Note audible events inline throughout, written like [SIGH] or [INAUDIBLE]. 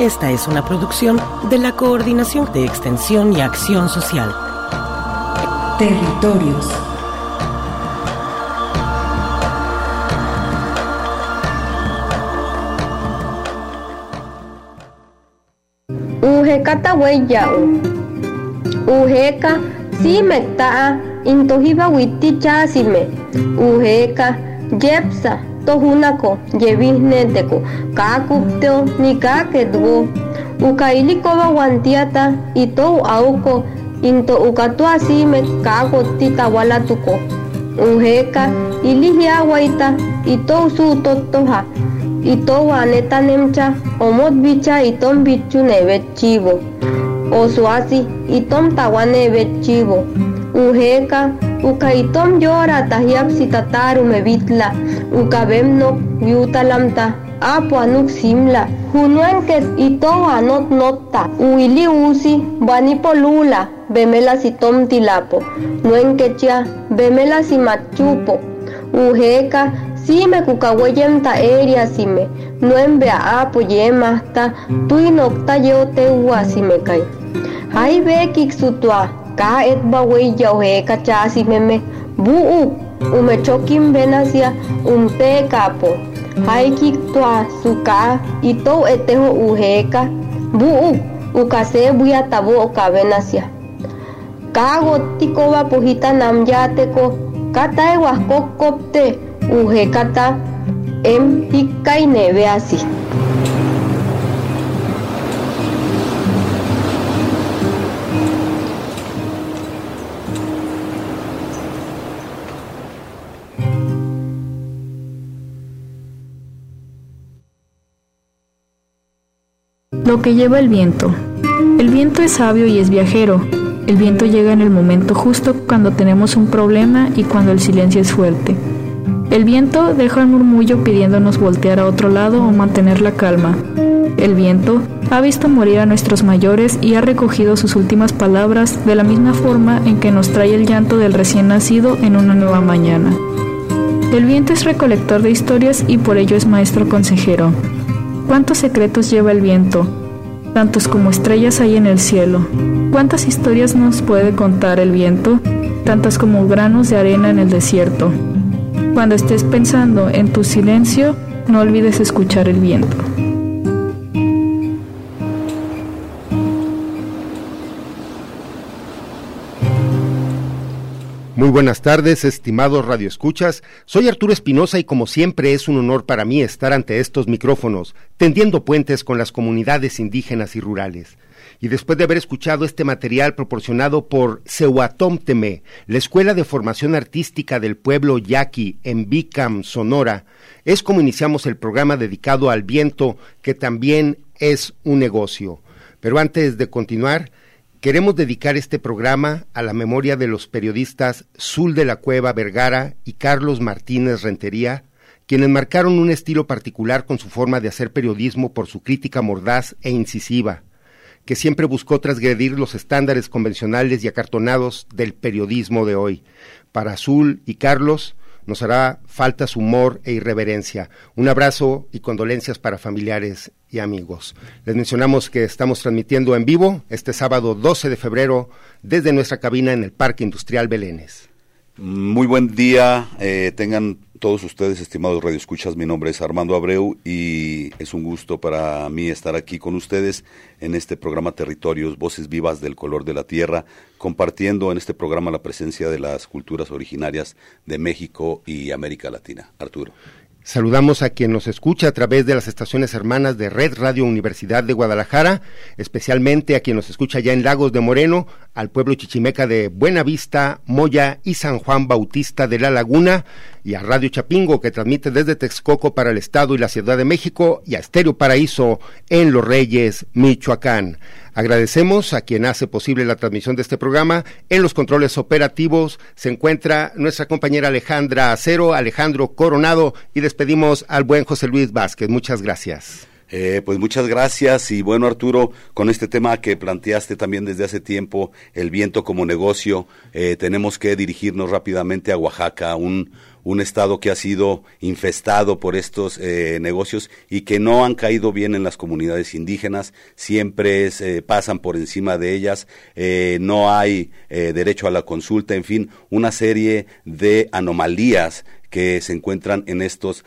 Esta es una producción de la Coordinación de Extensión y Acción Social. Territorios. Ujeka hueyao. Ujeka si mektaa intohiba witi chasime. Ujeka yepsa tohunako yebihneteko kakupteo ni kakedgo. Ukailikoba wantiata ito auko into ukatua sime kakoti tawalatuko. Ujeka ilihiawaita ito su totoha. ito waneta nemcha omot bicha itom bichu nevet chivo osuasi itom tawa nevet chivo ujeka uka itom yora tahiap sitataru mebitla uka bemnok yutalamta apo anuk simla junuenkes ito anot notta uili usi banipolula bemela sitom tilapo nuenkechia bemela simachupo ujeka sime kukaweyem ta eria sime nuembe a apo yemasta tuinokta yote ua sime kai. Hai be kiksutua ka et ba weya ohe kacha simeme buu ume chokim benasia umpe kapo hai kiktua suka ito eteho uheka buu ukase buya tabo okabenasia ka gotikoba pujita namyateko katae waskokopte ujekata em hikai neve Lo que lleva el viento. El viento es sabio y es viajero. El viento llega en el momento justo cuando tenemos un problema y cuando el silencio es fuerte. El viento deja un murmullo pidiéndonos voltear a otro lado o mantener la calma. El viento ha visto morir a nuestros mayores y ha recogido sus últimas palabras de la misma forma en que nos trae el llanto del recién nacido en una nueva mañana. El viento es recolector de historias y por ello es maestro consejero. ¿Cuántos secretos lleva el viento? Tantos como estrellas hay en el cielo. ¿Cuántas historias nos puede contar el viento? Tantas como granos de arena en el desierto. Cuando estés pensando en tu silencio, no olvides escuchar el viento. Muy buenas tardes, estimados radioescuchas. Soy Arturo Espinosa y como siempre es un honor para mí estar ante estos micrófonos, tendiendo puentes con las comunidades indígenas y rurales. Y después de haber escuchado este material proporcionado por Sehuatom Teme, la Escuela de Formación Artística del Pueblo Yaqui en Bicam, Sonora, es como iniciamos el programa dedicado al viento, que también es un negocio. Pero antes de continuar, Queremos dedicar este programa a la memoria de los periodistas Zul de la Cueva Vergara y Carlos Martínez Rentería, quienes marcaron un estilo particular con su forma de hacer periodismo por su crítica mordaz e incisiva, que siempre buscó transgredir los estándares convencionales y acartonados del periodismo de hoy. Para Azul y Carlos, nos hará falta su humor e irreverencia. Un abrazo y condolencias para familiares y amigos. Les mencionamos que estamos transmitiendo en vivo este sábado 12 de febrero desde nuestra cabina en el Parque Industrial Belénes. Muy buen día, eh, tengan todos ustedes, estimados radioescuchas. Mi nombre es Armando Abreu y es un gusto para mí estar aquí con ustedes en este programa Territorios, Voces Vivas del Color de la Tierra, compartiendo en este programa la presencia de las culturas originarias de México y América Latina. Arturo. Saludamos a quien nos escucha a través de las estaciones hermanas de Red Radio Universidad de Guadalajara, especialmente a quien nos escucha ya en Lagos de Moreno, al pueblo chichimeca de Buenavista, Moya y San Juan Bautista de la Laguna, y a Radio Chapingo que transmite desde Texcoco para el Estado y la Ciudad de México, y a Estéreo Paraíso en Los Reyes, Michoacán. Agradecemos a quien hace posible la transmisión de este programa. En los controles operativos se encuentra nuestra compañera Alejandra Acero, Alejandro Coronado, y despedimos al buen José Luis Vázquez. Muchas gracias. Eh, pues muchas gracias y bueno Arturo, con este tema que planteaste también desde hace tiempo, el viento como negocio, eh, tenemos que dirigirnos rápidamente a Oaxaca, un, un estado que ha sido infestado por estos eh, negocios y que no han caído bien en las comunidades indígenas, siempre pasan por encima de ellas, no hay derecho a la consulta, en fin, una serie de anomalías que se encuentran en estos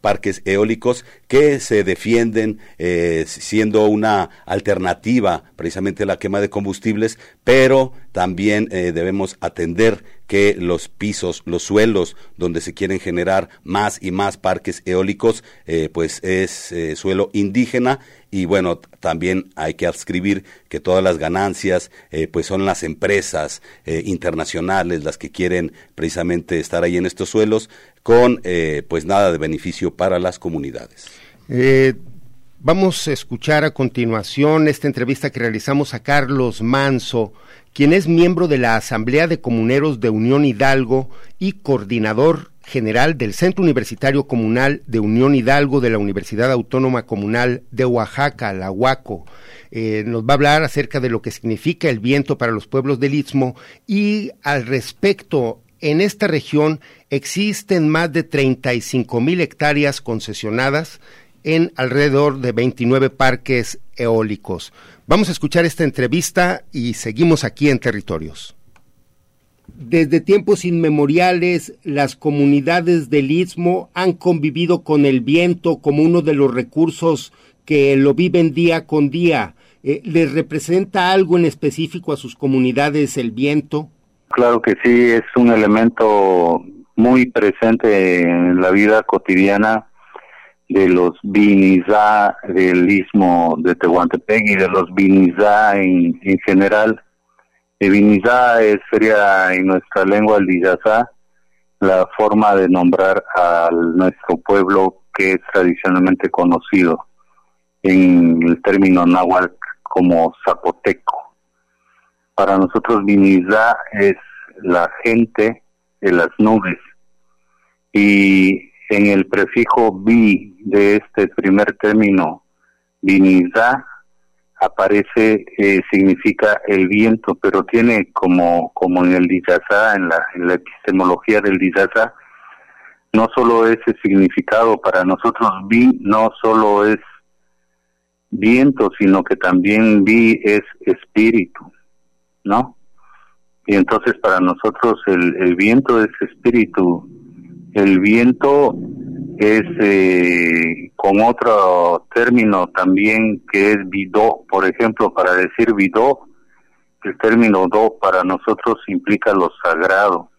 parques eólicos que se defienden eh, siendo una alternativa precisamente a la quema de combustibles, pero también eh, debemos atender que los pisos, los suelos donde se quieren generar más y más parques eólicos, eh, pues es suelo indígena. Y bueno, también hay que adscribir que todas las ganancias pues son las empresas internacionales las que quieren precisamente estar ahí en estos suelos con eh, pues nada de beneficio para las comunidades. Eh, vamos a escuchar a continuación esta entrevista que realizamos a Carlos Manso, quien es miembro de la Asamblea de Comuneros de Unión Hidalgo y coordinador general del Centro Universitario Comunal de Unión Hidalgo de la Universidad Autónoma Comunal de Oaxaca, la UACO. Eh, nos va a hablar acerca de lo que significa el viento para los pueblos del Istmo y al respecto en esta región existen más de 35 mil hectáreas concesionadas en alrededor de 29 parques eólicos. Vamos a escuchar esta entrevista y seguimos aquí en territorios. Desde tiempos inmemoriales, las comunidades del istmo han convivido con el viento como uno de los recursos que lo viven día con día. Eh, ¿Les representa algo en específico a sus comunidades el viento? Claro que sí, es un elemento muy presente en la vida cotidiana de los Binizá del istmo de Tehuantepec y de los Binizá en, en general. El Binizá sería en nuestra lengua el Diyazá, la forma de nombrar a nuestro pueblo que es tradicionalmente conocido en el término náhuatl como zapoteco. Para nosotros Vinizá es la gente de las nubes y en el prefijo vi de este primer término, Vinizá, aparece, eh, significa el viento, pero tiene como, como en el Dizazá, en la, en la epistemología del Dizazá, no solo ese significado para nosotros vi, no solo es viento, sino que también vi es espíritu. ¿No? Y entonces para nosotros el, el viento es espíritu, el viento es eh, con otro término también que es vidó, por ejemplo, para decir vidó, el término do para nosotros implica lo sagrado.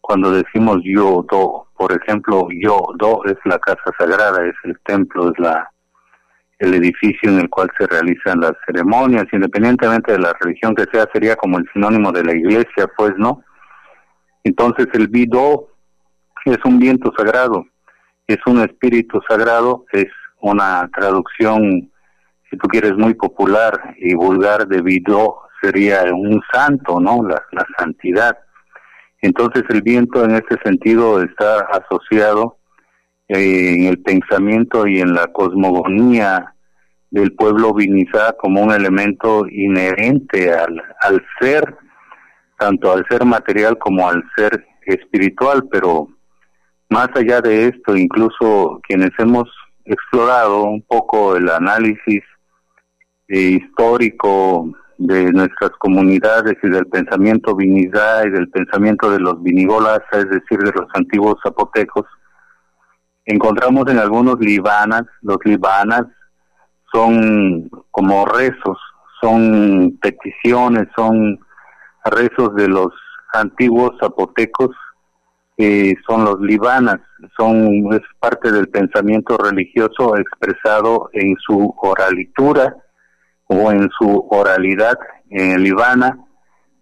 Cuando decimos yo do, por ejemplo, yo do es la casa sagrada, es el templo, es la el edificio en el cual se realizan las ceremonias, independientemente de la religión que sea, sería como el sinónimo de la iglesia, pues, ¿no? Entonces el vido es un viento sagrado, es un espíritu sagrado, es una traducción, si tú quieres, muy popular y vulgar de vido, sería un santo, ¿no? La, la santidad. Entonces el viento en ese sentido está asociado en el pensamiento y en la cosmogonía del pueblo vinizá como un elemento inherente al, al ser, tanto al ser material como al ser espiritual, pero más allá de esto, incluso quienes hemos explorado un poco el análisis histórico de nuestras comunidades y del pensamiento vinizá y del pensamiento de los vinigolas, es decir, de los antiguos zapotecos, encontramos en algunos libanas, los libanas son como rezos, son peticiones, son rezos de los antiguos zapotecos, son los libanas, son es parte del pensamiento religioso expresado en su oralitura o en su oralidad en libana.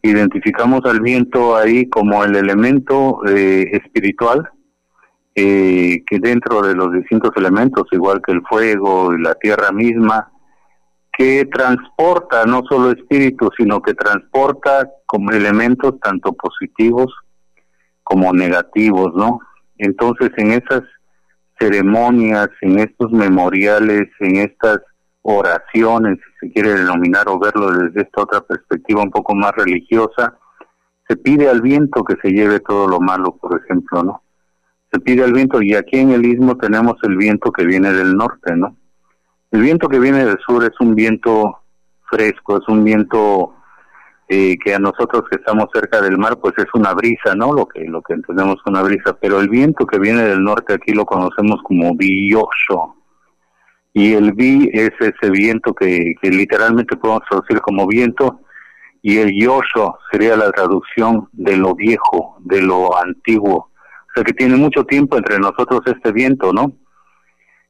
Identificamos al viento ahí como el elemento eh, espiritual eh, que dentro de los distintos elementos, igual que el fuego y la tierra misma, que transporta no solo espíritu, sino que transporta como elementos tanto positivos como negativos, ¿no? Entonces, en esas ceremonias, en estos memoriales, en estas oraciones, si se quiere denominar o verlo desde esta otra perspectiva un poco más religiosa, se pide al viento que se lleve todo lo malo, por ejemplo, ¿no? Pide al viento y aquí en el istmo tenemos el viento que viene del norte, ¿no? El viento que viene del sur es un viento fresco, es un viento eh, que a nosotros que estamos cerca del mar, pues es una brisa, ¿no? Lo que lo que entendemos una brisa, pero el viento que viene del norte aquí lo conocemos como bioso. Y el vi es ese viento que, que literalmente podemos traducir como viento, y el yosho sería la traducción de lo viejo, de lo antiguo que tiene mucho tiempo entre nosotros este viento, ¿no?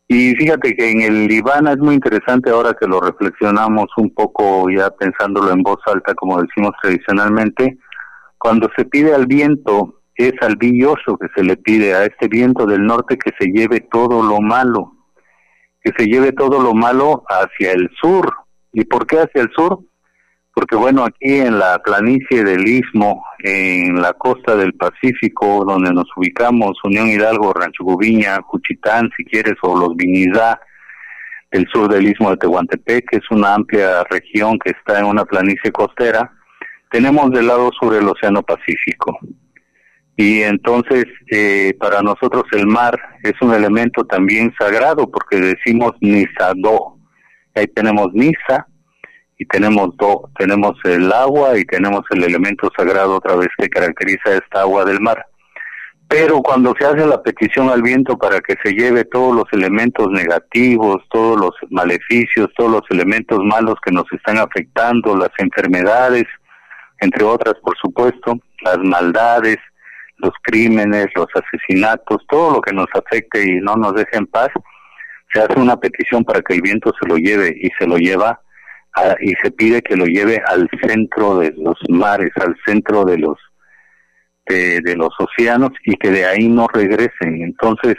Y fíjate que en el Libana es muy interesante ahora que lo reflexionamos un poco ya pensándolo en voz alta, como decimos tradicionalmente, cuando se pide al viento, es al billoso que se le pide a este viento del norte que se lleve todo lo malo, que se lleve todo lo malo hacia el sur. ¿Y por qué hacia el sur? Porque bueno, aquí en la planicie del Istmo, en la costa del Pacífico, donde nos ubicamos, Unión Hidalgo, Rancho Gubiña, Cuchitán, si quieres, o los Vinizá, del sur del Istmo de Tehuantepec, que es una amplia región que está en una planicie costera, tenemos del lado sur el Océano Pacífico. Y entonces, eh, para nosotros el mar es un elemento también sagrado, porque decimos Nizado. Ahí tenemos Niza, y tenemos do, tenemos el agua y tenemos el elemento sagrado otra vez que caracteriza esta agua del mar. Pero cuando se hace la petición al viento para que se lleve todos los elementos negativos, todos los maleficios, todos los elementos malos que nos están afectando, las enfermedades, entre otras, por supuesto, las maldades, los crímenes, los asesinatos, todo lo que nos afecte y no nos deje en paz, se hace una petición para que el viento se lo lleve y se lo lleva y se pide que lo lleve al centro de los mares, al centro de los de, los océanos y que de ahí no regresen. Entonces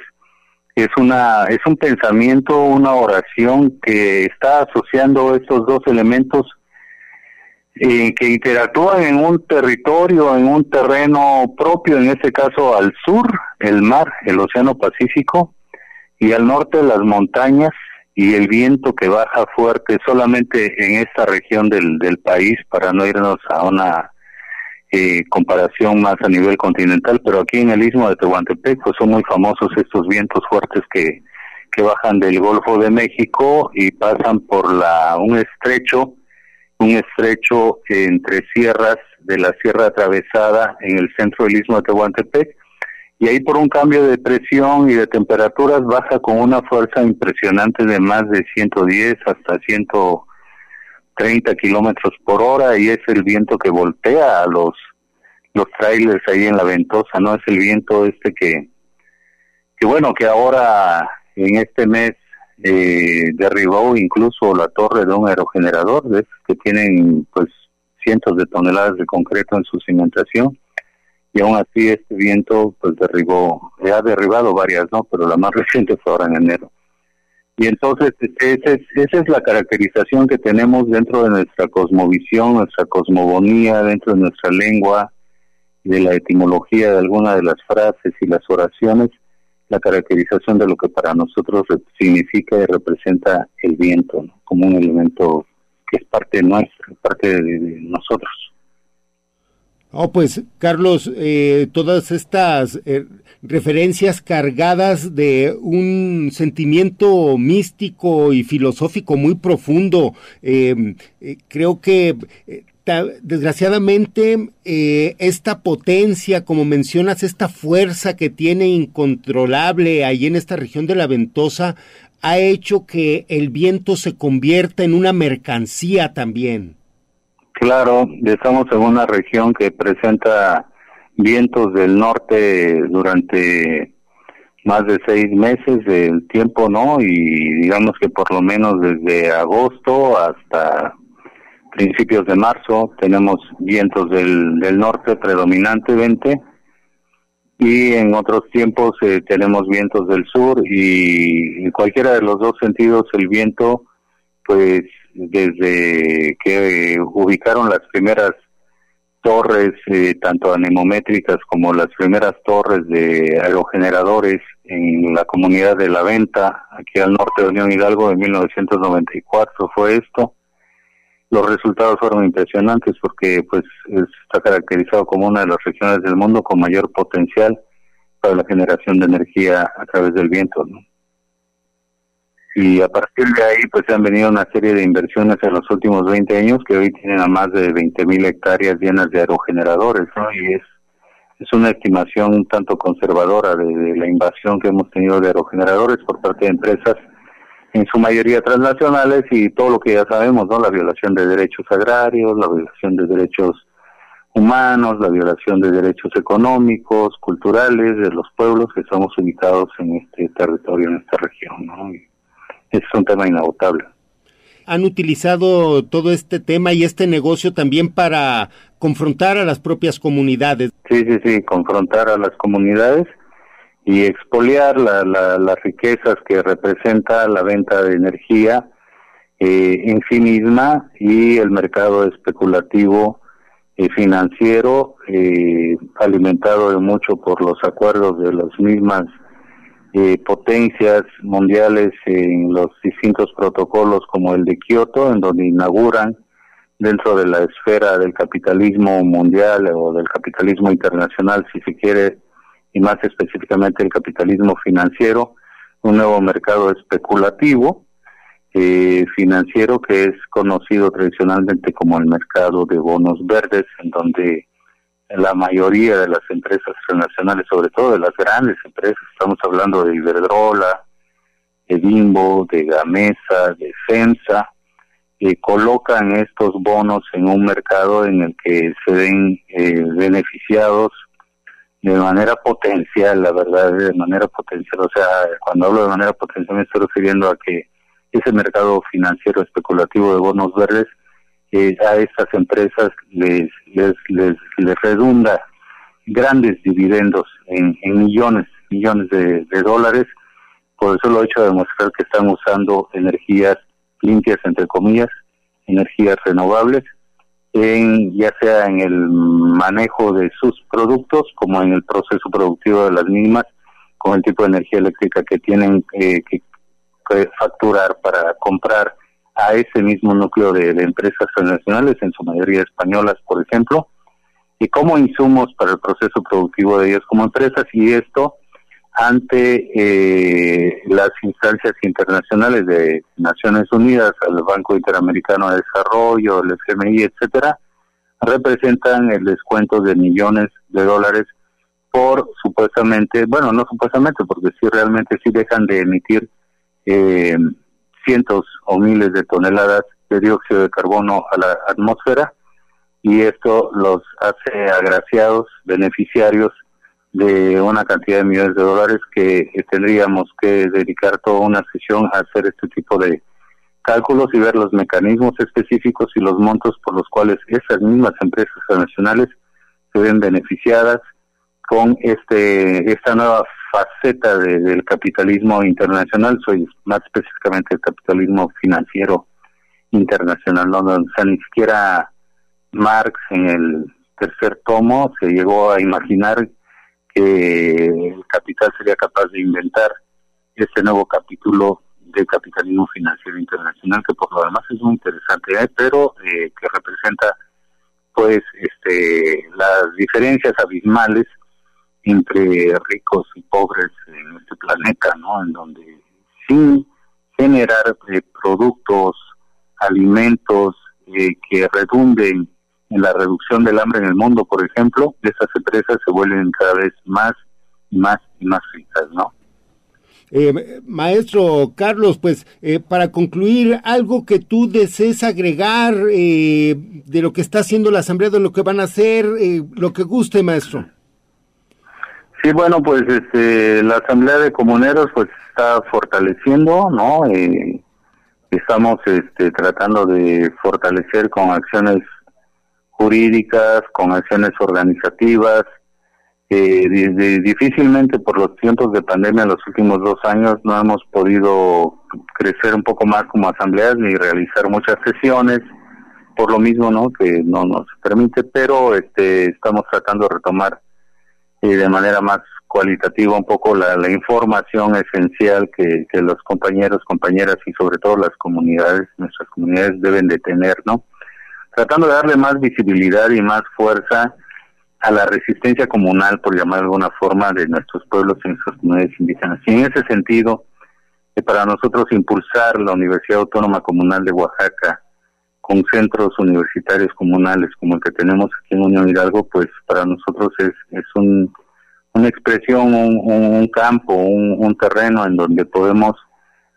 es una es un pensamiento, una oración que está asociando estos dos elementos eh, que interactúan en un territorio, en un terreno propio, en este caso al sur, el mar, el Océano Pacífico, y al norte las montañas y el viento que baja fuerte solamente en esta región del, del país para no irnos a una eh, comparación más a nivel continental, pero aquí en el istmo de Tehuantepec pues son muy famosos estos vientos fuertes que, que bajan del Golfo de México y pasan por la un estrecho, un estrecho entre sierras de la Sierra Atravesada en el centro del istmo de Tehuantepec y ahí por un cambio de presión y de temperaturas baja con una fuerza impresionante de más de 110 hasta 130 kilómetros por hora y es el viento que voltea a los los trailers ahí en la ventosa, ¿no? Es el viento este que, que bueno, que ahora en este mes eh, derribó incluso la torre de un aerogenerador, de que tienen pues cientos de toneladas de concreto en su cimentación y aún así este viento pues derribó, ha derribado varias, ¿no? Pero la más [LAUGHS] reciente fue ahora en enero. Y entonces esa es, esa es la caracterización que tenemos dentro de nuestra cosmovisión, nuestra cosmogonía, dentro de nuestra lengua, de la etimología de alguna de las frases y las oraciones, la caracterización de lo que para nosotros significa y representa el viento, como un elemento que es parte nuestra, parte de nosotros. Oh, pues Carlos, eh, todas estas eh, referencias cargadas de un sentimiento místico y filosófico muy profundo, em, eh, creo que desgraciadamente esta potencia, como mencionas, esta fuerza que tiene incontrolable ahí en esta región de la Ventosa, ha hecho que el viento se convierta en una mercancía también. Claro, estamos en una región que presenta vientos del norte durante más de seis meses del tiempo, ¿no? Y digamos que por lo menos desde agosto hasta principios de marzo tenemos vientos del, del norte predominantemente y en otros tiempos eh, tenemos vientos del sur y en cualquiera de los dos sentidos el viento pues desde que ubicaron las primeras torres, eh, tanto anemométricas como las primeras torres de aerogeneradores en la comunidad de La Venta, aquí al norte de Unión Hidalgo, en 1994 fue esto. Los resultados fueron impresionantes porque pues está caracterizado como una de las regiones del mundo con mayor potencial para la generación de energía a través del viento. ¿no? Y a partir de ahí pues se han venido una serie de inversiones en los últimos 20 años que hoy tienen a más de 20.000 hectáreas llenas de aerogeneradores, ¿no? Y es, es una estimación un tanto conservadora de, la invasión que hemos tenido de aerogeneradores por parte de empresas en su mayoría transnacionales y todo lo que ya sabemos, ¿no? La violación de derechos agrarios, la violación de derechos humanos, la violación de derechos económicos, culturales de los pueblos que estamos ubicados en este territorio, en esta región, ¿no? Es un tema inagotable. Han utilizado todo este tema y este negocio también para confrontar a las propias comunidades. Sí, sí, sí, confrontar a las comunidades y expoliar las riquezas que representa la venta de energía eh, en sí misma y el mercado especulativo eh, financiero eh, alimentado de mucho por los acuerdos de las mismas eh, potencias mundiales en los distintos protocolos como el de Kioto, en donde inauguran dentro de la esfera del capitalismo mundial o del capitalismo internacional, si se quiere, y más específicamente el capitalismo financiero, un nuevo mercado especulativo eh, financiero que es conocido tradicionalmente como el mercado de bonos verdes, en donde la mayoría de las empresas transnacionales, sobre todo de las grandes empresas, estamos hablando de Iberdrola, de Bimbo, de Gamesa, de FEMSA, que colocan estos bonos en un mercado en el que se ven eh, beneficiados de manera potencial, la verdad, de manera potencial. O sea, cuando hablo de manera potencial me estoy refiriendo a que ese mercado financiero especulativo de bonos verdes a estas empresas les, les, les, redunda grandes dividendos en, millones, millones de, dólares. Por eso lo he hecho demostrar que están usando energías limpias, entre comillas, energías renovables, en, ya sea en el manejo de sus productos como en el proceso productivo de las mismas, con el tipo de energía eléctrica que tienen eh, que facturar para comprar a ese mismo núcleo de, empresas transnacionales, en su mayoría españolas, por ejemplo, y como insumos para el proceso productivo de ellos como empresas, y esto ante eh, las instancias internacionales de Naciones Unidas, el Banco Interamericano de Desarrollo, el FMI, etcétera, representan el descuento de millones de dólares por supuestamente, bueno, no supuestamente, porque sí realmente sí dejan de emitir eh, cientos o miles de toneladas de dióxido de carbono a la atmósfera y esto los hace agraciados, beneficiarios de una cantidad de millones de dólares que tendríamos que dedicar toda una sesión a hacer este tipo de cálculos y ver los mecanismos específicos y los montos por los cuales esas mismas empresas nacionales se ven beneficiadas con este esta nueva faceta del capitalismo internacional, soy más específicamente el capitalismo financiero internacional, no, o ni siquiera Marx en el tercer tomo se llegó a imaginar que el capital sería capaz de inventar este nuevo capítulo del capitalismo financiero internacional, que por lo demás es muy interesante, ¿eh? pero eh, que representa pues este, las diferencias abismales entre ricos y pobres en este planeta, ¿no? En donde sin generar eh, productos, alimentos eh, que redunden en la reducción del hambre en el mundo, por ejemplo, esas empresas se vuelven cada vez más y más y más ricas, ¿no? Eh, maestro Carlos, pues eh, para concluir, algo que tú desees agregar eh, de lo que está haciendo la Asamblea, de lo que van a hacer, lo que guste, maestro. Sí, bueno, pues este, la Asamblea de Comuneros pues está fortaleciendo, ¿no? estamos este, tratando de fortalecer con acciones jurídicas, con acciones organizativas, eh, difícilmente por los tiempos de pandemia en los últimos dos años no hemos podido crecer un poco más como asambleas ni realizar muchas sesiones por lo mismo no que no nos permite pero este estamos tratando de retomar eh, de manera más cualitativa un poco la, la información esencial que, los compañeros compañeras y sobre todo las comunidades nuestras comunidades deben de tener no tratando de darle más visibilidad y más fuerza a la resistencia comunal, por llamar de alguna forma, de nuestros pueblos y nuestras comunidades indígenas. Y en ese sentido, que para nosotros impulsar la Universidad Autónoma Comunal de Oaxaca con centros universitarios comunales como el que tenemos aquí en Unión Hidalgo, pues para nosotros es, es un, una expresión, un, campo, un, terreno en donde podemos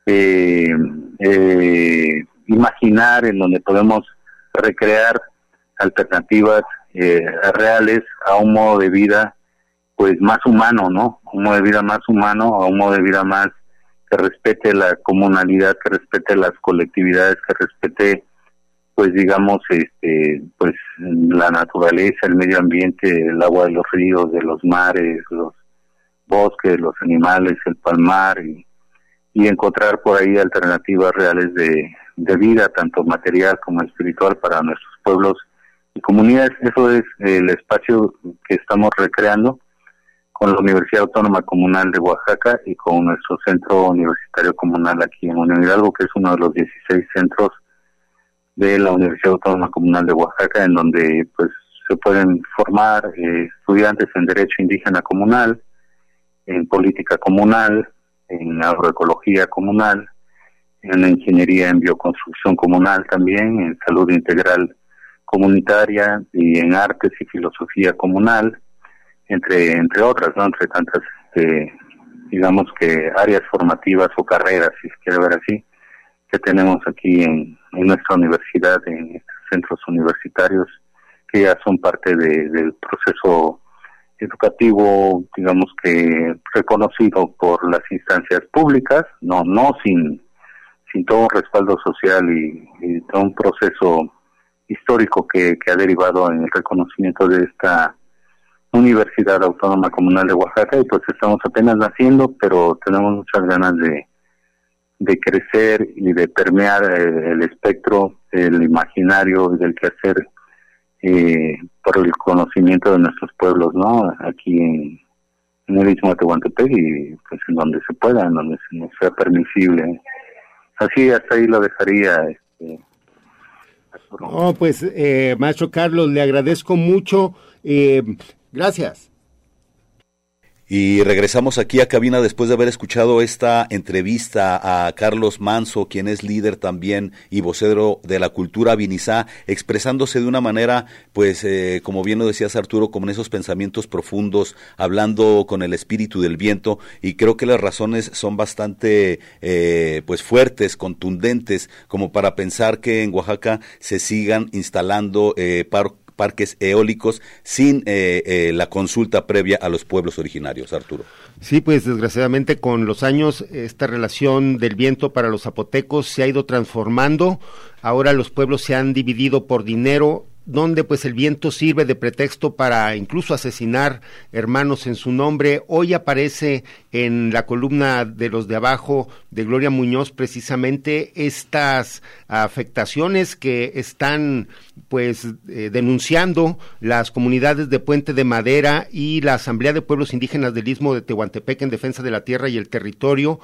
eh, eh, imaginar, en donde podemos recrear alternativas eh, reales a un modo de vida pues más humano, ¿no? Un modo de vida más humano, a un modo de vida más que respete la comunalidad, que respete las colectividades, que respete pues digamos este pues la naturaleza, el medio ambiente, el agua de los ríos, de los mares, los bosques, los animales, el palmar y, y encontrar por ahí alternativas reales de, de vida, tanto material como espiritual para nuestros pueblos y comunidades. Eso es el espacio que estamos recreando con la Universidad Autónoma Comunal de Oaxaca y con nuestro centro universitario comunal aquí en Unión Hidalgo, que es uno de los 16 centros de la Universidad Autónoma Comunal de Oaxaca, en donde pues se pueden formar eh, estudiantes en Derecho Indígena Comunal, en Política Comunal, en Agroecología Comunal, en Ingeniería en Bioconstrucción Comunal también, en Salud Integral comunitaria y en artes y filosofía comunal, entre, entre otras, ¿no? entre tantas, este, digamos que áreas formativas o carreras, si se quiere ver así, que tenemos aquí en, nuestra universidad, en centros universitarios, que ya son parte del proceso educativo, digamos que reconocido por las instancias públicas, no, no sin, sin todo un respaldo social y, y todo un proceso histórico que, ha derivado en el reconocimiento de esta Universidad Autónoma Comunal de Oaxaca y pues estamos apenas naciendo, pero tenemos muchas ganas de, de crecer y de permear eh, el, espectro, el imaginario del quehacer eh, por el conocimiento de nuestros pueblos, ¿no? Aquí en, el Istmo de Tehuantepec y pues en donde se pueda, en donde se nos sea permisible. Así, hasta ahí lo dejaría. Este, Oh, pues, eh, maestro Carlos, le agradezco mucho. Eh, gracias. Y regresamos aquí a cabina después de haber escuchado esta entrevista a Carlos Manso, quien es líder también y vocero de la cultura vinizá, expresándose de una manera, pues, eh, como bien lo decías Arturo, como en esos pensamientos profundos, hablando con el espíritu del viento, y creo que las razones son bastante, eh, pues, fuertes, contundentes, como para pensar que en Oaxaca se sigan instalando eh, parques eólicos sin eh, eh, la consulta previa a los pueblos originarios, Arturo. Sí, pues desgraciadamente con los años esta relación del viento para los zapotecos se ha ido transformando. Ahora los pueblos se han dividido por dinero donde pues el viento sirve de pretexto para incluso asesinar hermanos en su nombre. Hoy aparece en la columna de los de abajo de Gloria Muñoz precisamente estas afectaciones que están pues eh, denunciando las comunidades de Puente de Madera y la Asamblea de Pueblos Indígenas del Istmo de Tehuantepec en defensa de la tierra y el territorio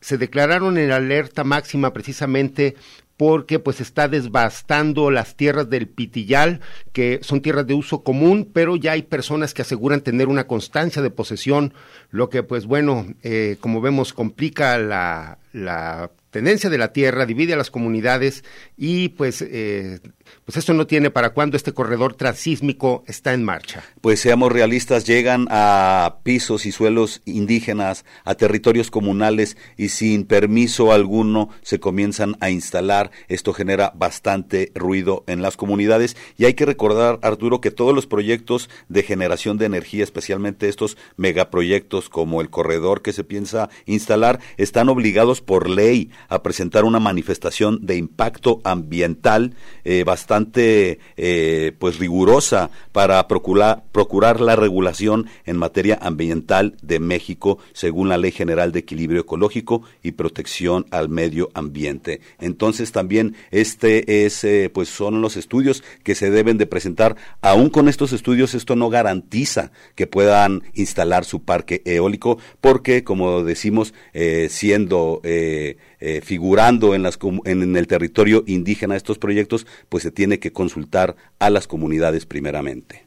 se declararon en alerta máxima precisamente porque pues está desbastando las tierras del Pitillal, que son tierras de uso común, pero ya hay personas que aseguran tener una constancia de posesión, lo que pues bueno, eh, como vemos complica la, la tendencia de la tierra, divide a las comunidades y pues eh, pues esto no tiene para cuando este corredor transísmico está en marcha. Pues seamos realistas, llegan a pisos y suelos indígenas, a territorios comunales y sin permiso alguno se comienzan a instalar. Esto genera bastante ruido en las comunidades y hay que recordar, Arturo, que todos los proyectos de generación de energía, especialmente estos megaproyectos como el corredor que se piensa instalar, están obligados por ley a presentar una manifestación de impacto ambiental eh, eh, pues rigurosa para procurar, procurar la regulación en materia ambiental de México según la Ley General de Equilibrio Ecológico y Protección al Medio Ambiente. Entonces también este es eh, pues son los estudios que se deben de presentar. Aún con estos estudios esto no garantiza que puedan instalar su parque eólico porque como decimos eh, siendo figurando en, las, en el territorio indígena estos proyectos, pues se tiene que consultar a las comunidades primeramente.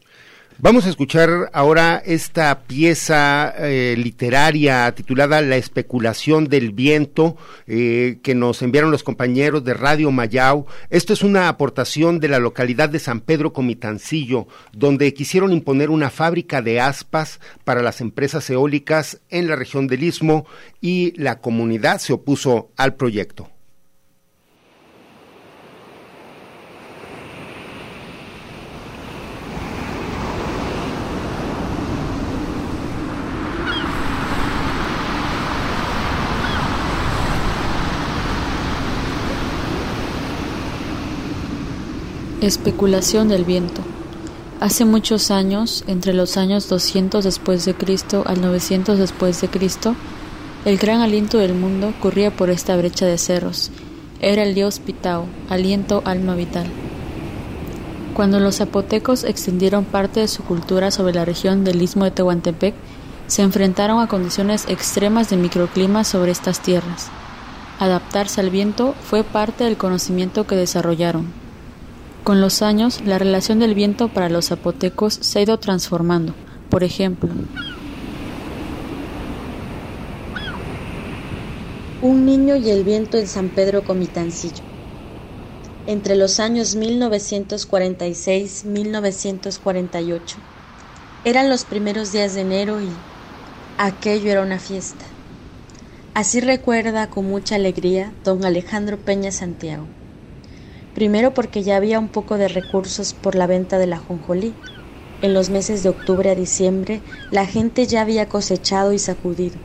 Vamos a escuchar ahora esta pieza eh, literaria titulada La especulación del viento eh, que nos enviaron los compañeros de Radio Mayao. Esto es una aportación de la localidad de San Pedro Comitancillo, donde quisieron imponer una fábrica de aspas para las empresas eólicas en la región del Istmo y la comunidad se opuso al proyecto. Especulación del viento. Hace muchos años, entre los años 200 después de Cristo al 900 después de Cristo, el gran aliento del mundo corría por esta brecha de cerros. Era el dios Pitao, aliento alma vital. Cuando los zapotecos extendieron parte de su cultura sobre la región del istmo de Tehuantepec, se enfrentaron a condiciones extremas de microclima sobre estas tierras. Adaptarse al viento fue parte del conocimiento que desarrollaron, con los años, la relación del viento para los zapotecos se ha ido transformando. Por ejemplo, Un niño y el viento en San Pedro Comitancillo. Entre los años 1946-1948. Eran los primeros días de enero y aquello era una fiesta. Así recuerda con mucha alegría don Alejandro Peña Santiago. Primero porque ya había un poco de recursos por la venta de la jonjolí. En los meses de octubre a diciembre la gente ya había cosechado y sacudido.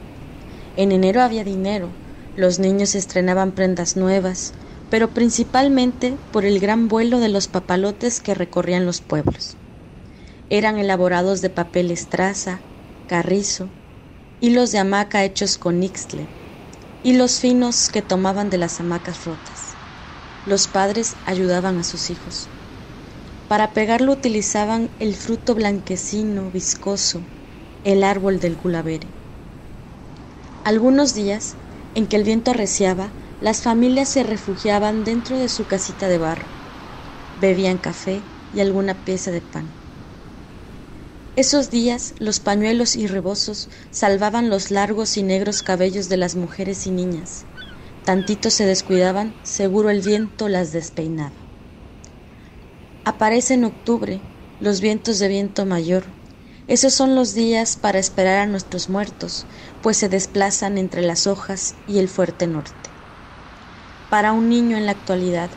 En enero había dinero, los niños estrenaban prendas nuevas, pero principalmente por el gran vuelo de los papalotes que recorrían los pueblos. Eran elaborados de papel estraza, carrizo, hilos de hamaca hechos con ixtle, hilos finos que tomaban de las hamacas rotas. Los padres ayudaban a sus hijos. Para pegarlo utilizaban el fruto blanquecino, viscoso, el árbol del gulavere. Algunos días, en que el viento arreciaba, las familias se refugiaban dentro de su casita de barro. Bebían café y alguna pieza de pan. Esos días los pañuelos y rebozos salvaban los largos y negros cabellos de las mujeres y niñas, Tantito se descuidaban, seguro el viento las despeinaba. Aparece en octubre los vientos de viento mayor. Esos son los días para esperar a nuestros muertos, pues se desplazan entre las hojas y el fuerte norte. Para un niño en la actualidad,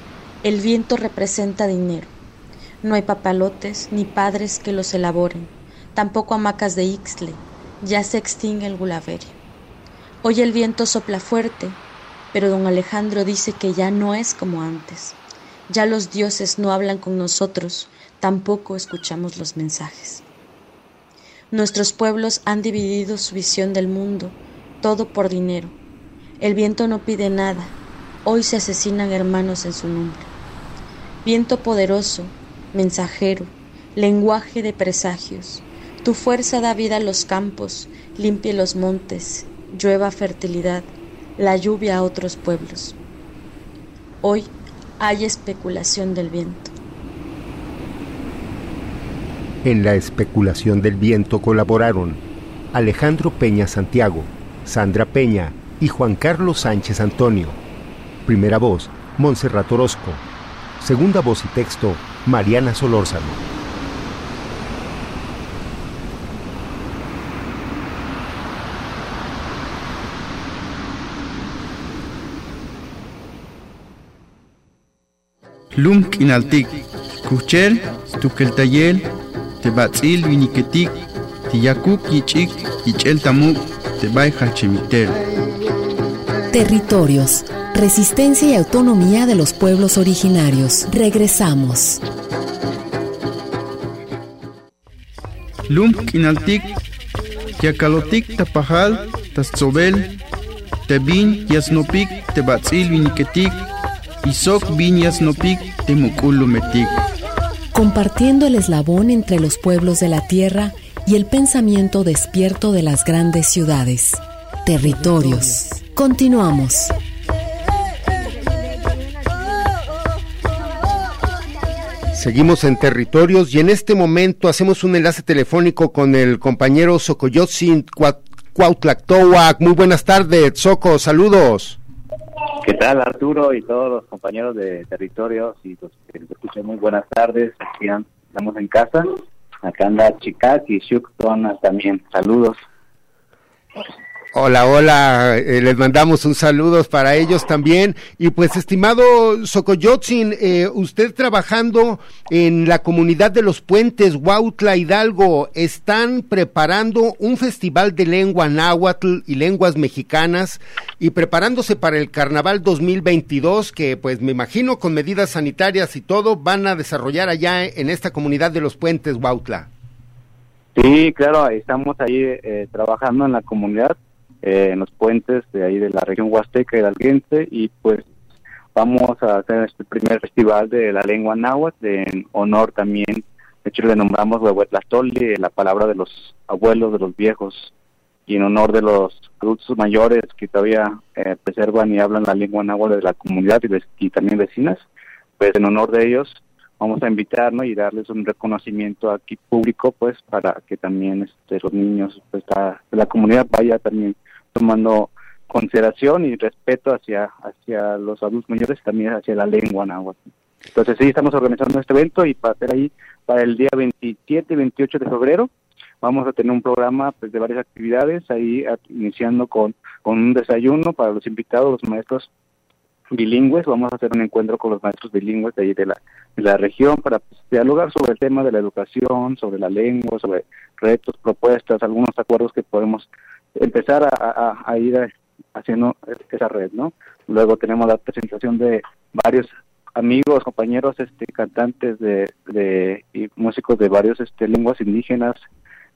el viento representa dinero. No hay papalotes ni padres que los elaboren, tampoco hamacas de Ixtle, ya se extingue el gulaverio. Hoy el viento sopla fuerte, pero don Alejandro dice que ya no es como antes. Ya los dioses no hablan con nosotros, tampoco escuchamos los mensajes. Nuestros pueblos han dividido su visión del mundo, todo por dinero. El viento no pide nada, hoy se asesinan hermanos en su nombre. Viento poderoso, mensajero, lenguaje de presagios, tu fuerza da vida a los campos, limpie los montes, llueva fertilidad, la lluvia a otros pueblos. Hoy, hay especulación del viento. En la especulación del viento colaboraron Alejandro Peña Santiago, Sandra Peña y Juan Carlos Sánchez Antonio. Primera voz, Montserrat Orozco. Segunda voz y texto, Mariana Solórzano. Lunk inaltik, kuchel, tukeltayel, tebatzil viniketik, tiyakuk yichik, yichel tamuk, tebay hachemitel. Territorios, resistencia y autonomía de los pueblos originarios. Regresamos. Lunk inaltik, yakalotik tapajal, tasobel, tebin yasnopik, tebatzil viniketik, Isok viñas nopik metik. Compartiendo el eslabón entre los pueblos de la tierra y el pensamiento despierto de las grandes ciudades. Territorios. Continuamos. Seguimos en territorios y en este momento hacemos un enlace telefónico con el compañero Socoyotzin Cuautlactohuac. Muy buenas tardes, Soco, saludos. ¿Qué tal Arturo y todos los compañeros de territorios y los que escuchan? Muy buenas tardes, aquí estamos en casa. Acá anda Chicac y Shuk también. Saludos. Hola, hola, eh, les mandamos un saludo para ellos también. Y pues, estimado Socoyotzin, eh, usted trabajando en la comunidad de los puentes Huautla Hidalgo, están preparando un festival de lengua náhuatl y lenguas mexicanas y preparándose para el carnaval 2022, que pues me imagino con medidas sanitarias y todo van a desarrollar allá en esta comunidad de los puentes Huautla. Sí, claro, estamos ahí eh, trabajando en la comunidad eh, en los puentes de ahí de la región huasteca y alguense y pues vamos a hacer este primer festival de la lengua náhuatl en honor también, de hecho le nombramos Huehuetlastoli, la palabra de los abuelos, de los viejos, y en honor de los adultos mayores que todavía eh, preservan y hablan la lengua náhuatl de la comunidad y, también vecinas, pues en honor de ellos vamos a invitarnos y darles un reconocimiento aquí público pues para que también este, los niños pues, de la comunidad vaya también tomando consideración y respeto hacia hacia los adultos mayores y también hacia la lengua náhuatl. Entonces sí, estamos organizando este evento y para hacer ahí para el día 27 y 28 de febrero vamos a tener un programa pues, de varias actividades, ahí iniciando con, con un desayuno para los invitados, los maestros bilingües, vamos a hacer un encuentro con los maestros bilingües de ahí de la, de la región para pues, dialogar sobre el tema de la educación, sobre la lengua, sobre retos, propuestas, algunos acuerdos que podemos empezar a, ir haciendo esa red, ¿no? Luego tenemos la presentación de varios amigos, compañeros, este, cantantes de, de y músicos de varios este, lenguas indígenas,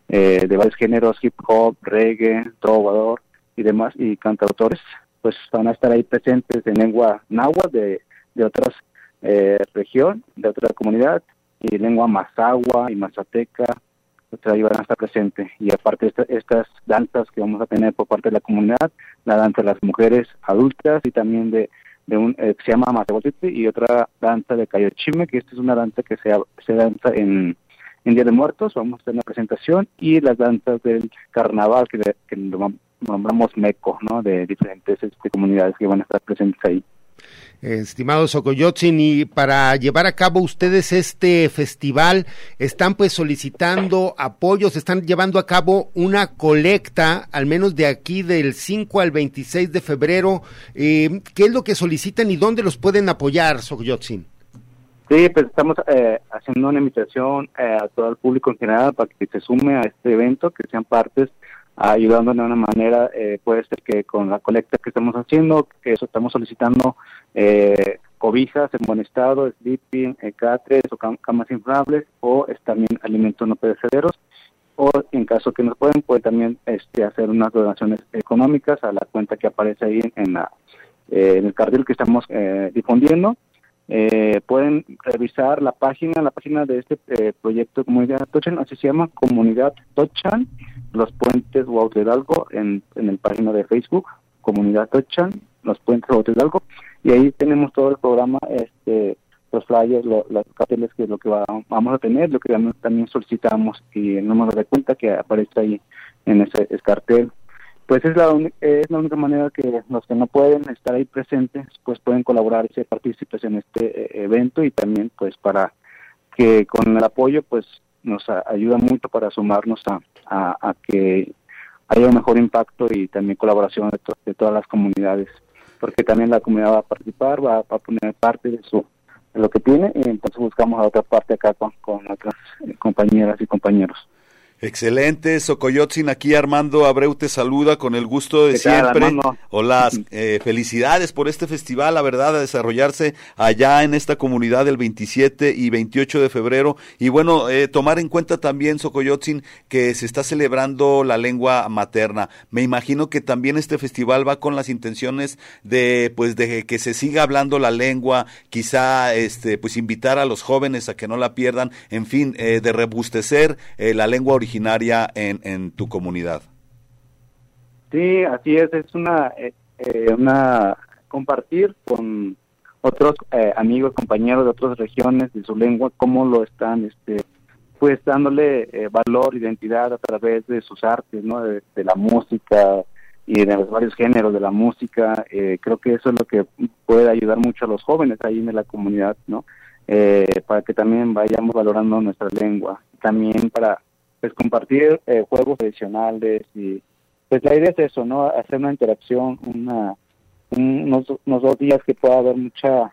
eh, de varios géneros, hip hop, reggae, trovador y demás, y cantautores, pues van a estar ahí presentes en lengua náhuatl de, de otras eh, región, de otra comunidad, y lengua mazagua y mazateca, ahí van a estar presentes. Y aparte de estas danzas que vamos a tener por parte de la comunidad, la danza de las mujeres adultas y también de, de un eh, que se llama Matebotiti y otra danza de Cayochime, que esta es una danza que se, se danza en, en Día de Muertos, vamos a tener una presentación, y las danzas del carnaval que, que nombramos MECO, ¿no? de diferentes este, comunidades que van a estar presentes ahí. Estimado Socoyotzin, y para llevar a cabo ustedes este festival, están pues solicitando apoyos, están llevando a cabo una colecta, al menos de aquí del 5 al 26 de febrero. Eh, ¿Qué es lo que solicitan y dónde los pueden apoyar, Socoyotzin? Sí, pues estamos eh, haciendo una invitación eh, a todo el público en general para que se sume a este evento, que sean partes ayudando de una manera, eh, puede ser que con la colecta que estamos haciendo, que eso estamos solicitando eh, cobijas en buen estado, sleeping, eh, catres o camas inflables o también alimentos no perecederos o en caso que nos pueden, pueden también este, hacer unas donaciones económicas a la cuenta que aparece ahí en, la, en el cartel que estamos difundiendo. pueden revisar la página, la página de este proyecto Comunidad Tochan, así se llama Comunidad Tochan, los puentes Huautla en, en el página de Facebook, Comunidad Tochan, los puentes Huautla y ahí tenemos todo el programa, este, los flyers, los carteles que es lo que vamos a tener, lo que también solicitamos y el número de cuenta que aparece ahí en ese, cartel. Pues es la, es la única manera que los que no pueden estar ahí presentes, pues pueden colaborar y ser partícipes en este eh, evento y también pues para que con el apoyo pues nos ayuda mucho para sumarnos a, a, que haya un mejor impacto y también colaboración de todas las comunidades porque también la comunidad va a participar, va, a poner parte de su de lo que tiene y entonces buscamos a otra parte acá con, con otras compañeras y compañeros. Excelente, Socoyotzin, aquí Armando Abreu te saluda con el gusto de siempre. Hola, eh, felicidades por este festival, la verdad, a desarrollarse allá en esta comunidad el 27 y 28 de febrero. Y bueno, eh, tomar en cuenta también, Socoyotzin, que se está celebrando la lengua materna. Me imagino que también este festival va con las intenciones de, pues, de que se siga hablando la lengua, quizá, este, pues, invitar a los jóvenes a que no la pierdan, en fin, eh, de rebustecer la lengua original originaria en, en tu comunidad. Sí, así es, es una, eh, eh, una compartir con otros eh, amigos, compañeros de otras regiones de su lengua, cómo lo están, este, pues dándole valor, identidad a través de sus artes, ¿no? De, la música y de los varios géneros de la música. creo que eso es lo que puede ayudar mucho a los jóvenes ahí en la comunidad, ¿no? para que también vayamos valorando nuestra lengua. También para pues compartir eh, juegos adicionales y pues la idea es eso, ¿no? Hacer una interacción, una unos, dos días que pueda haber muchas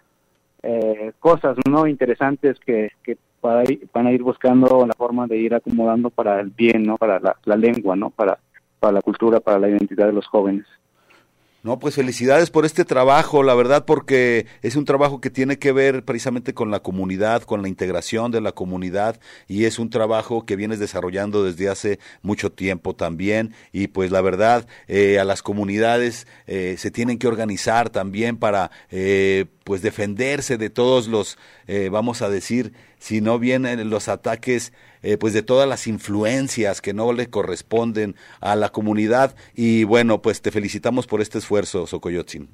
eh, cosas, ¿no? Interesantes que, que van a ir buscando la forma de ir acomodando para el bien, ¿no? Para la, la lengua, ¿no? Para, para la cultura, para la identidad de los jóvenes. No, pues felicidades por este trabajo, la verdad, porque es un trabajo que tiene que ver precisamente con la comunidad, con la integración de la comunidad, y es un trabajo que vienes desarrollando desde hace mucho tiempo también, y pues la verdad, eh, a las comunidades eh, se tienen que organizar también para eh, pues defenderse de todos los, eh, vamos a decir, si no vienen los ataques, eh, pues de todas las influencias que no le corresponden a la comunidad. Y bueno, pues te felicitamos por este esfuerzo, Socoyotzin.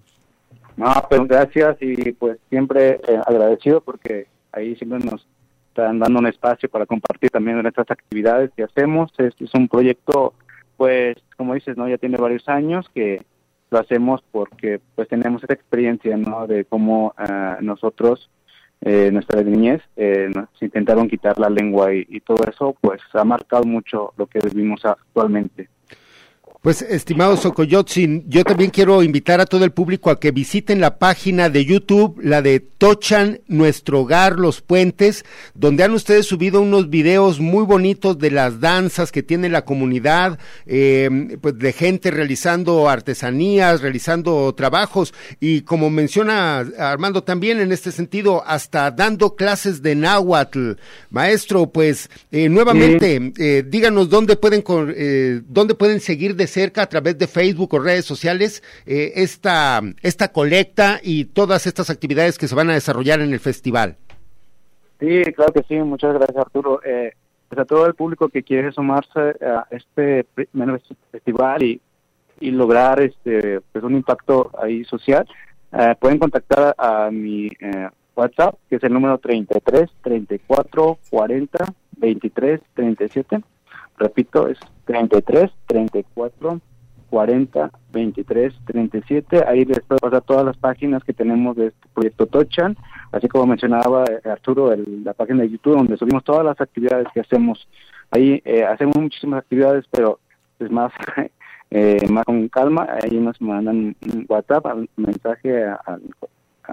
No, pues gracias y pues siempre eh, agradecido porque ahí siempre nos están dando un espacio para compartir también nuestras actividades que hacemos. Este es un proyecto, pues, como dices, ¿no? Ya tiene varios años que lo hacemos porque pues tenemos esa experiencia, ¿no? De cómo uh, nosotros, eh, nuestra niñez, eh, nos intentaron quitar la lengua y, y, todo eso, pues ha marcado mucho lo que vivimos actualmente. Pues, estimado Socoyotzin, yo también quiero invitar a todo el público a que visiten la página de YouTube, la de Tochan, Nuestro Hogar, Los Puentes, donde han ustedes subido unos videos muy bonitos de las danzas que tiene la comunidad, eh, pues de gente realizando artesanías, realizando trabajos, y como menciona Armando también en este sentido, hasta dando clases de náhuatl. Maestro, pues, eh, nuevamente, eh, díganos dónde pueden, dónde pueden seguir de cerca a través de Facebook o redes sociales eh, esta, esta colecta y todas estas actividades que se van a desarrollar en el festival. Sí, claro que sí, muchas gracias Arturo. Eh, pues a todo el público que quiere sumarse a este festival y, y lograr este pues un impacto ahí social, eh, pueden contactar a, mi eh, WhatsApp, que es el número 33 34 40 23 37 Repito, es 33 34 40 23 37. Ahí les puedo pasar todas las páginas que tenemos de este proyecto Tochan, así como mencionaba Arturo, la página de YouTube donde subimos todas las actividades que hacemos. Ahí eh, hacemos muchísimas actividades, pero es más [LAUGHS] eh, más con calma. Ahí nos mandan un WhatsApp, un mensaje al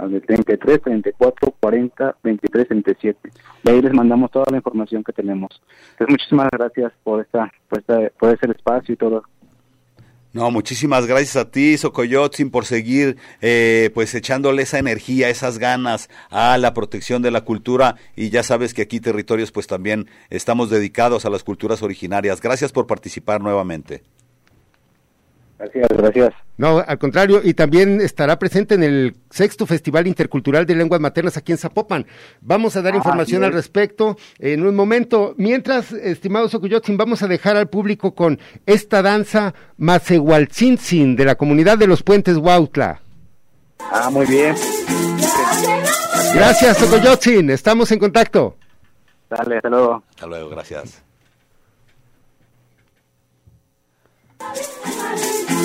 de 33, 34, 40, 23, 37. Y ahí les mandamos toda la información que tenemos. Entonces, muchísimas gracias por esta, por, esta, por ese espacio y todo. No, muchísimas gracias a ti, Socoyotzin, por seguir eh, pues echándole esa energía, esas ganas a la protección de la cultura y ya sabes que aquí territorios pues también estamos dedicados a las culturas originarias. Gracias por participar nuevamente. Gracias, gracias. No, al contrario, y también estará presente en el sexto Festival Intercultural de Lenguas Maternas aquí en Zapopan. Vamos a dar ah, información al respecto en un momento. Mientras, estimados Socuyotzin, vamos a dejar al público con esta danza Macehualcintzin de la comunidad de los Puentes Huautla. Ah, muy bien. Gracias, Socoyotzin. Estamos en contacto. Dale, hasta luego. Hasta luego, gracias. Y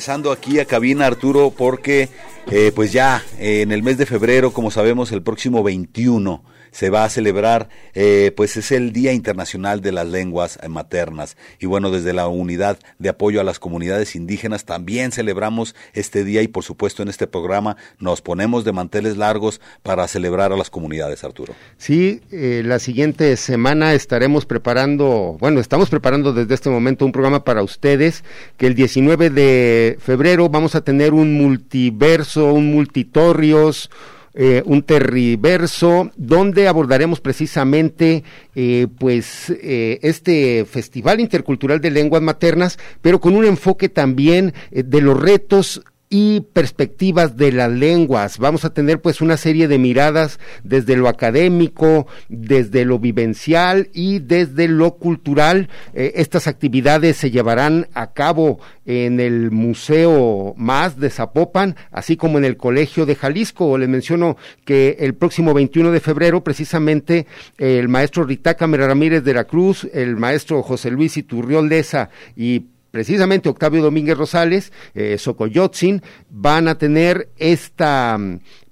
regresando aquí a cabina, Arturo, porque eh, pues ya en el mes de febrero, como sabemos, el próximo 21 se va a celebrar, eh, pues es el Día Internacional de las Lenguas Maternas. Y bueno, desde la Unidad de Apoyo a las Comunidades Indígenas también celebramos este día y por supuesto en este programa nos ponemos de manteles largos para celebrar a las comunidades, Arturo. Sí, eh, la siguiente semana estaremos preparando, bueno, estamos preparando desde este momento un programa para ustedes, que el 19 de febrero vamos a tener un multiverso, un eh, un terriverso donde abordaremos precisamente eh, pues eh, este festival intercultural de lenguas maternas pero con un enfoque también de los retos y perspectivas de las lenguas. Vamos a tener pues una serie de miradas desde lo académico, desde lo vivencial y desde lo cultural. Eh, estas actividades se llevarán a cabo en el Museo Más de Zapopan, así como en el Colegio de Jalisco. Les menciono que el próximo 21 de febrero, precisamente, el maestro Ritaca Ramírez de la Cruz, el maestro José Luis Iturriol Leza y precisamente Octavio Domínguez Rosales, eh, van a tener esta,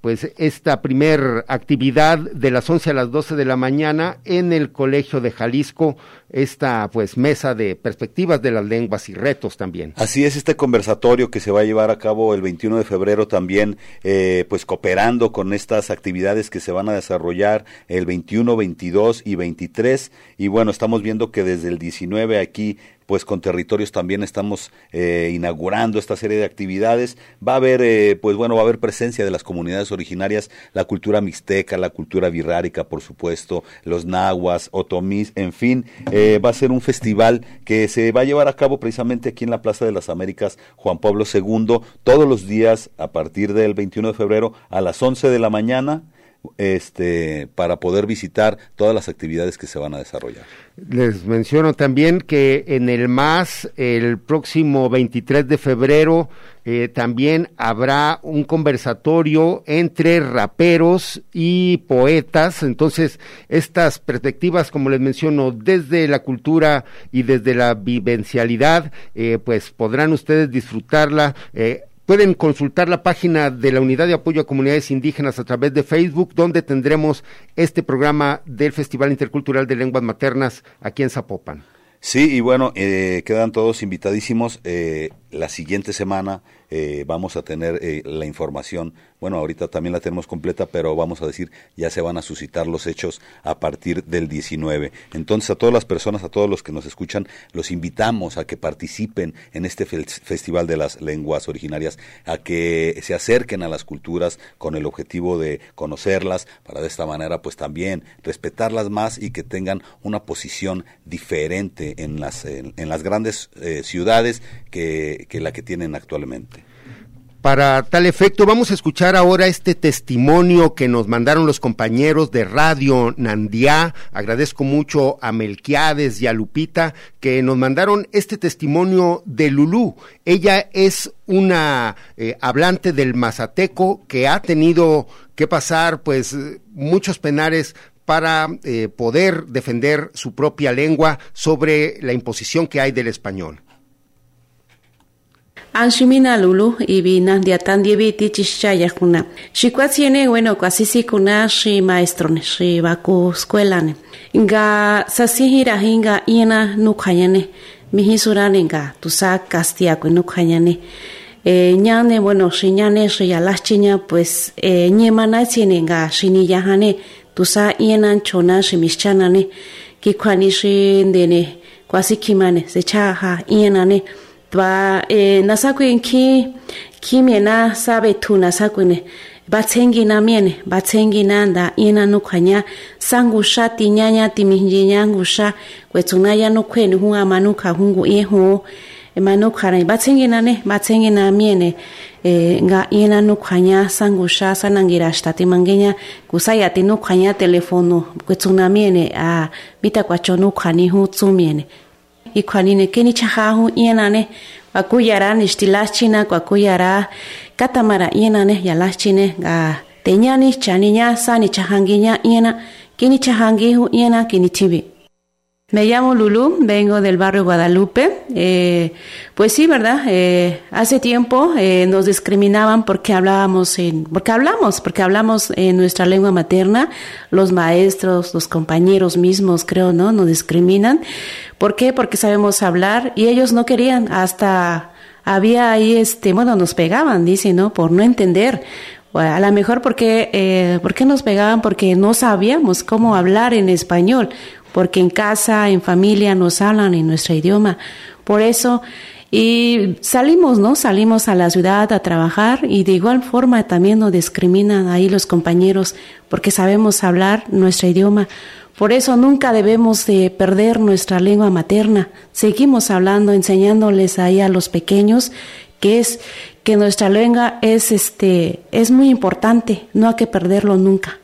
pues, esta primer actividad de las 11 a las 12 de la mañana en el Colegio de Jalisco, esta, pues, mesa de perspectivas de las lenguas y retos también. Así es, este conversatorio que se va a llevar a cabo el 21 de febrero también, eh, pues, cooperando con estas actividades que se van a desarrollar el 21, 22 y 23. Y bueno, estamos viendo que desde el 19 aquí pues con territorios también estamos eh, inaugurando esta serie de actividades. Va a haber, eh, pues bueno, va a haber presencia de las comunidades originarias, la cultura mixteca, la cultura birrárica, por supuesto, los nahuas, otomís, en fin, eh, va a ser un festival que se va a llevar a cabo precisamente aquí en la Plaza de las Américas Juan Pablo II, todos los días a partir del 21 de febrero a las 11 de la mañana este, para poder visitar todas las actividades que se van a desarrollar. Les menciono también que en el MAS, el próximo 23 de febrero, eh, también habrá un conversatorio entre raperos y poetas. Entonces, estas perspectivas, como les menciono, desde la cultura y desde la vivencialidad, eh, pues podrán ustedes disfrutarla. Eh, Pueden consultar la página de la Unidad de Apoyo a Comunidades Indígenas a través de Facebook, donde tendremos este programa del Festival Intercultural de Lenguas Maternas aquí en Zapopan. Sí, y bueno, eh, quedan todos invitadísimos. Eh, la siguiente semana eh, vamos a tener eh, la información. Bueno, ahorita también la tenemos completa, pero vamos a decir, ya se van a suscitar los hechos a partir del 19. Entonces, a todas las personas, a todos los que nos escuchan, los invitamos a que participen en este Festival de las Lenguas Originarias, a que se acerquen a las culturas con el objetivo de conocerlas, para de esta manera, pues también respetarlas más y que tengan una posición diferente en las, en, las grandes eh, ciudades que que, la que tienen actualmente. Para tal efecto, vamos a escuchar ahora este testimonio que nos mandaron los compañeros de Radio Nandiá. Agradezco mucho a Melquiades y a Lupita que nos mandaron este testimonio de Lulú. Ella es una eh, hablante del mazateco que ha tenido que pasar pues muchos penares para eh, poder defender su propia lengua sobre la imposición que hay del español. Anshimina lulu ibina diatan diabiti chichaya kuna. Shikuatsiene bueno kwasisi kuna shi maestro shi baku escuela ne. Nga sasihira hinga ina nukayane mihisuraninga tusa castia kunukhanyane eh ñane bueno shiñane shiya lachiña pues eh ñemana tienenga shini yahane tusa yenan chona shimischanane kikwani shindene kwasi kimane sechaha yenane twa eh nasakuen ki kimiena sabe tu nasakune batsengi na miene batsengi na nda ina nukhanya sangusha tinyanya timinjinya ngusha kwetsuna ya nukhweni hunga manuka hungu ehu manukha ba batsengi na ne batsengi na miene. E, nga ina nukhanya sangusha sanangira shtati mangenya. Kusaya ti nukhanya telefono kwetsuna miene a mita kwacho nukhani hu tsumiene me llamo Lulu, vengo del barrio Guadalupe. Eh, pues sí, ¿verdad? Eh, hace tiempo eh, nos discriminaban porque hablábamos en, porque hablamos, porque hablamos en nuestra lengua materna. Los maestros, los compañeros mismos, creo, ¿no? Nos discriminan. ¿Por qué? Porque sabemos hablar y ellos no querían. Hasta había ahí, este, bueno, nos pegaban, dice, ¿no? Por no entender. A lo mejor porque, eh, ¿por qué nos pegaban? Porque no sabíamos cómo hablar en español porque en casa, en familia nos hablan en nuestro idioma. Por eso, y salimos, ¿no? Salimos a la ciudad a trabajar y de igual forma también nos discriminan ahí los compañeros porque sabemos hablar nuestro idioma. Por eso nunca debemos de perder nuestra lengua materna. Seguimos hablando, enseñándoles ahí a los pequeños que es que nuestra lengua es este es muy importante, no hay que perderlo nunca.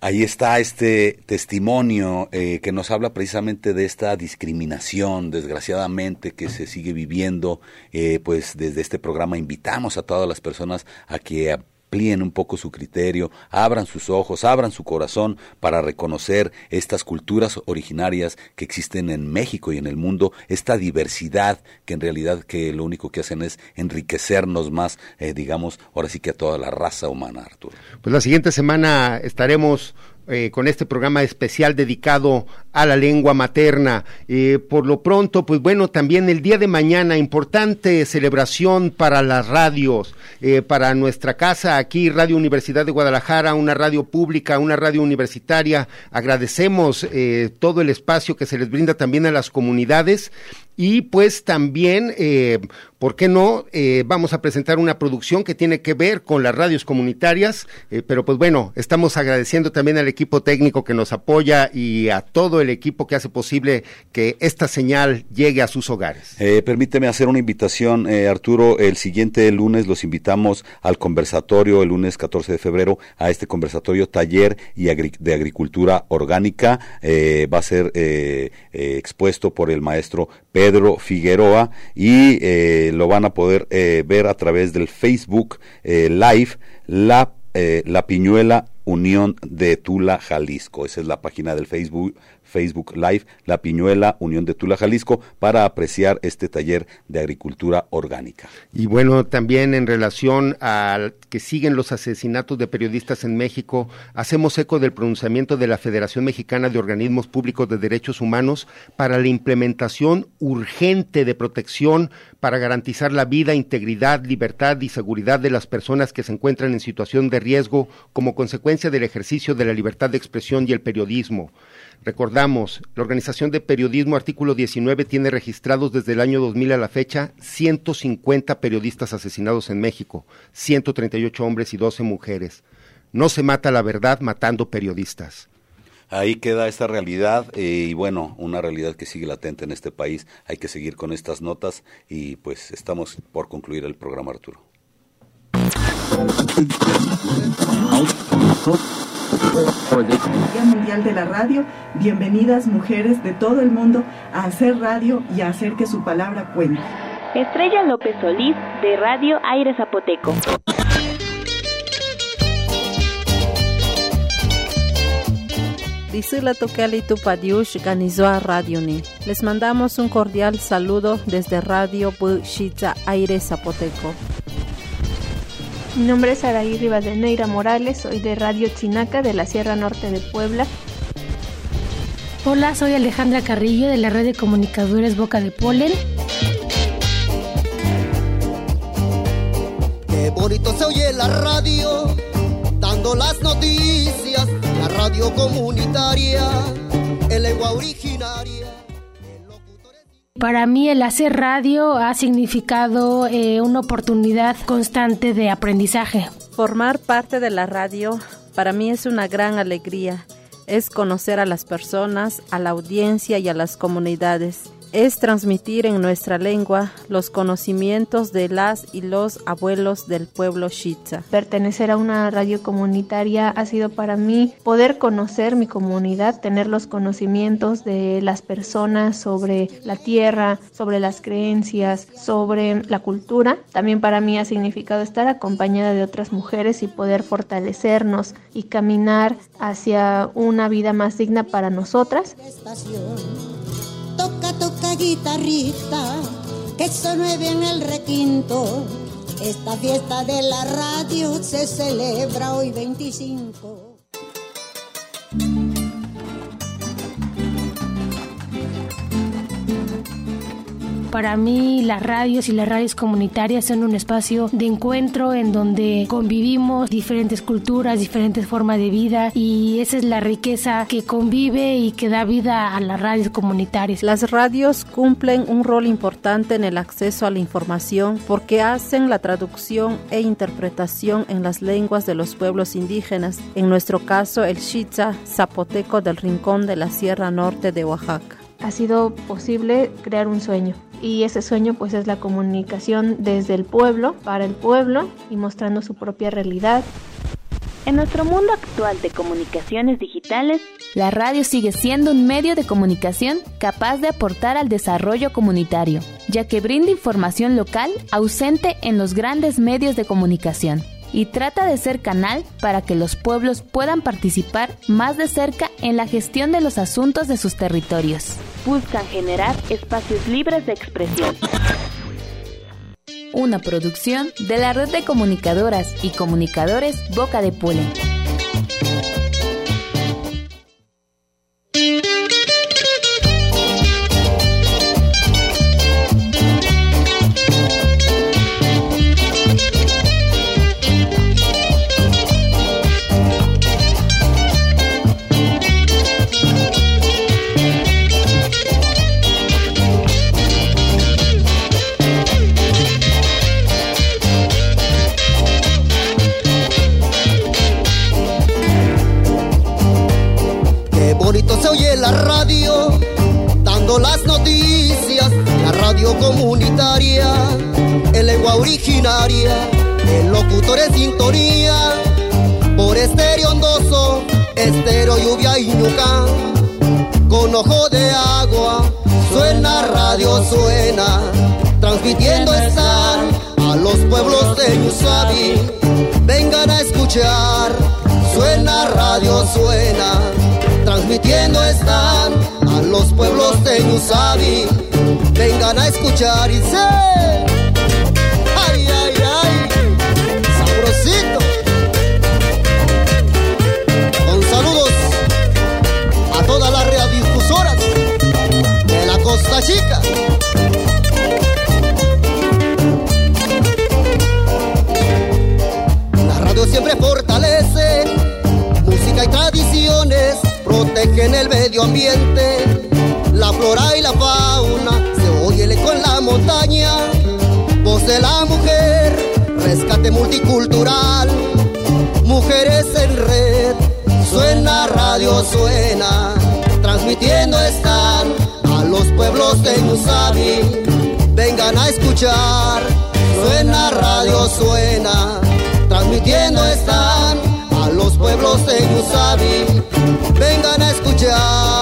Ahí está este testimonio eh, que nos habla precisamente de esta discriminación, desgraciadamente, que se sigue viviendo. Eh, pues desde este programa invitamos a todas las personas a que amplíen un poco su criterio, abran sus ojos, abran su corazón para reconocer estas culturas originarias que existen en México y en el mundo, esta diversidad que en realidad que lo único que hacen es enriquecernos más, eh, digamos, ahora sí que a toda la raza humana, Arturo. Pues la siguiente semana estaremos eh, con este programa especial dedicado a la lengua materna. Eh, por lo pronto, pues bueno, también el día de mañana, importante celebración para las radios, eh, para nuestra casa aquí, Radio Universidad de Guadalajara, una radio pública, una radio universitaria. Agradecemos todo el espacio que se les brinda también a las comunidades y pues también, eh, ¿por qué no? Eh, vamos a presentar una producción que tiene que ver con las radios comunitarias, eh, pero pues bueno, estamos agradeciendo también al equipo técnico que nos apoya y a todo el equipo que hace posible que esta señal llegue a sus hogares. Eh, permíteme hacer una invitación, Arturo, el siguiente lunes los invitamos al conversatorio, el lunes 14 de febrero, a este conversatorio taller y agri de agricultura orgánica, va a ser expuesto por el maestro Pedro Figueroa y eh, lo van a poder eh, ver a través del Facebook eh, Live, la, la Piñuela Unión de Tula, Jalisco. Esa es la página del Facebook, Facebook Live, La Piñuela, Unión de Tula, Jalisco, para apreciar este taller de agricultura orgánica. Y bueno, también en relación a que siguen los asesinatos de periodistas en México, hacemos eco del pronunciamiento de la Federación Mexicana de Organismos Públicos de Derechos Humanos para la implementación urgente de protección para garantizar la vida, integridad, libertad y seguridad de las personas que se encuentran en situación de riesgo como consecuencia del ejercicio de la libertad de expresión y el periodismo. Recordamos, la Organización de Periodismo Artículo 19 tiene registrados desde el año 2000 a la fecha 150 periodistas asesinados en México, 138 hombres y 12 mujeres. No se mata la verdad matando periodistas. Ahí queda esta realidad eh, y bueno, una realidad que sigue latente en este país. Hay que seguir con estas notas y pues estamos por concluir el programa Arturo. Día Mundial de la Radio, bienvenidas mujeres de todo el mundo a hacer radio y a hacer que su palabra cuente. Estrella López Solís de Radio Aire Zapoteco. Tupadiush Ganizua Radioni. Les mandamos un cordial saludo desde Radio Pushitza Aire Zapoteco. Mi nombre es Araí Rivadeneira Morales, soy de Radio Chinaca de la Sierra Norte de Puebla. Hola, soy Alejandra Carrillo de la red de comunicadores Boca de Polen. Qué bonito se oye la radio, dando las noticias, la radio comunitaria, en lengua originaria. Para mí el hacer radio ha significado eh, una oportunidad constante de aprendizaje. Formar parte de la radio para mí es una gran alegría. Es conocer a las personas, a la audiencia y a las comunidades es transmitir en nuestra lengua los conocimientos de las y los abuelos del pueblo Shitza. Pertenecer a una radio comunitaria ha sido para mí poder conocer mi comunidad, tener los conocimientos de las personas sobre la tierra, sobre las creencias, sobre la cultura. También para mí ha significado estar acompañada de otras mujeres y poder fortalecernos y caminar hacia una vida más digna para nosotras toca guitarrita, que suene bien el requinto. Esta fiesta de la radio se celebra hoy 25. Para mí las radios y las radios comunitarias son un espacio de encuentro en donde convivimos diferentes culturas, diferentes formas de vida y esa es la riqueza que convive y que da vida a las radios comunitarias. Las radios cumplen un rol importante en el acceso a la información porque hacen la traducción e interpretación en las lenguas de los pueblos indígenas, en nuestro caso el Shitza zapoteco del rincón de la Sierra Norte de Oaxaca. Ha sido posible crear un sueño, y ese sueño pues es la comunicación desde el pueblo, para el pueblo y mostrando su propia realidad. En nuestro mundo actual de comunicaciones digitales, la radio sigue siendo un medio de comunicación capaz de aportar al desarrollo comunitario, ya que brinda información local ausente en los grandes medios de comunicación y trata de ser canal para que los pueblos puedan participar más de cerca en la gestión de los asuntos de sus territorios. Buscan generar espacios libres de expresión. Una producción de la red de comunicadoras y comunicadores Boca de Polen. radio suena, transmitiendo están a los pueblos de Musabi. Vengan a escuchar, suena radio suena, transmitiendo están a los pueblos de Musabi. Vengan a escuchar.